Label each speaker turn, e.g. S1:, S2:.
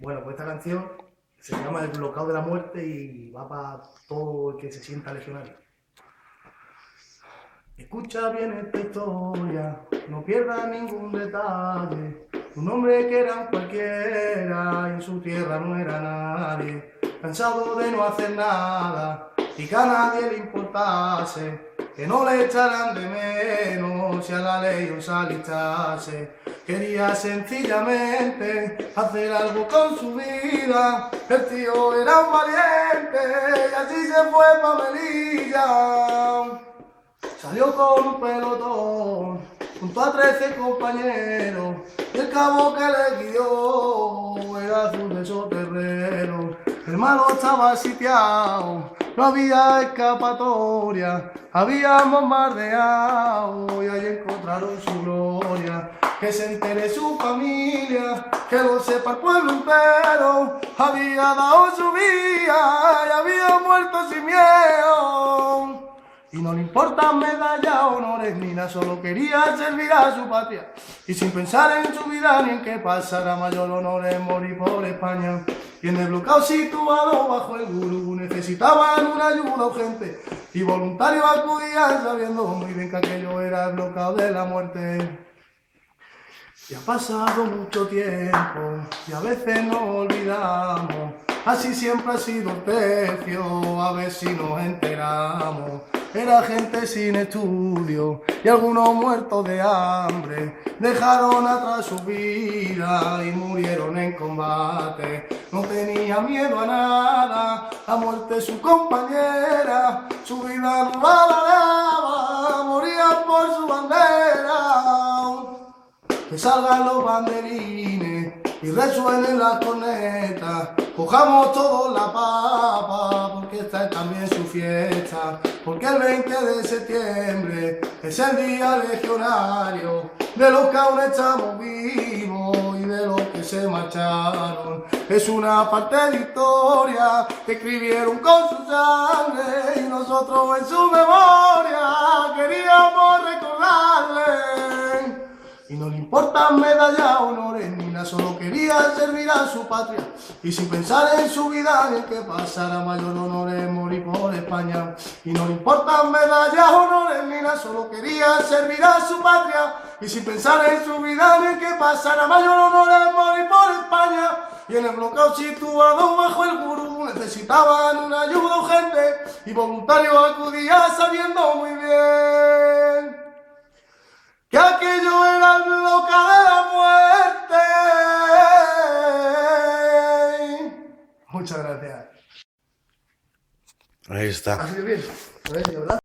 S1: Bueno, pues esta canción se llama El bloqueo de la muerte y va para todo el que se sienta legionario. Escucha bien esta historia, no pierdas ningún detalle. Un hombre que era cualquiera y en su tierra no era nadie. Cansado de no hacer nada y que a nadie le importase. Que no le echaran de menos si a la ley os alistase. Quería sencillamente hacer algo con su vida. El tío era un valiente y así se fue pa' Melilla. Salió con un pelotón junto a trece compañeros y el cabo que le guió era azul de esos terrenos. El malo estaba sitiado, no había escapatoria, habían bombardeado y ahí encontraron su gloria. Que se entere su familia, que lo sepa el pueblo entero, había dado su vida y había muerto sin miedo. Y no le importan medallas, honores ni nada, solo quería servir a su patria. Y sin pensar en su vida ni en qué pasará mayor honor en morir por España. Y en el bloqueo situado bajo el gurú necesitaban una ayuda urgente. Y voluntarios acudían sabiendo muy bien que aquello era el bloqueo de la muerte. Y ha pasado mucho tiempo y a veces nos olvidamos. Así siempre ha sido el precio, a ver si nos enteramos. Era gente sin estudio y algunos muertos de hambre. Dejaron atrás su vida y murieron en combate. No tenía miedo a nada, a muerte su compañera. Su vida no la que salgan los banderines y resuenen las cornetas. Cojamos todos la papa, porque esta es también su fiesta. Porque el 20 de septiembre es el día legionario de los que aún estamos vivos y de los que se marcharon. Es una parte de historia que escribieron con su sangre y nosotros en su memoria queríamos. Y no le importan medallas, honores ni nada, solo quería servir a su patria. Y sin pensar en su vida ni en que pasara mayor honores morir por España. Y no le importan medallas, honores ni nada, solo quería servir a su patria. Y sin pensar en su vida ni en que pasara mayor honores morir por España. Y en el bloqueo situado bajo el gurú necesitaban una ayuda urgente. Y voluntario acudía sabiendo muy bien que aquello era Muchas gracias.
S2: Ahí está.
S1: ¿Ha sido bien? ¿Lo ves, verdad?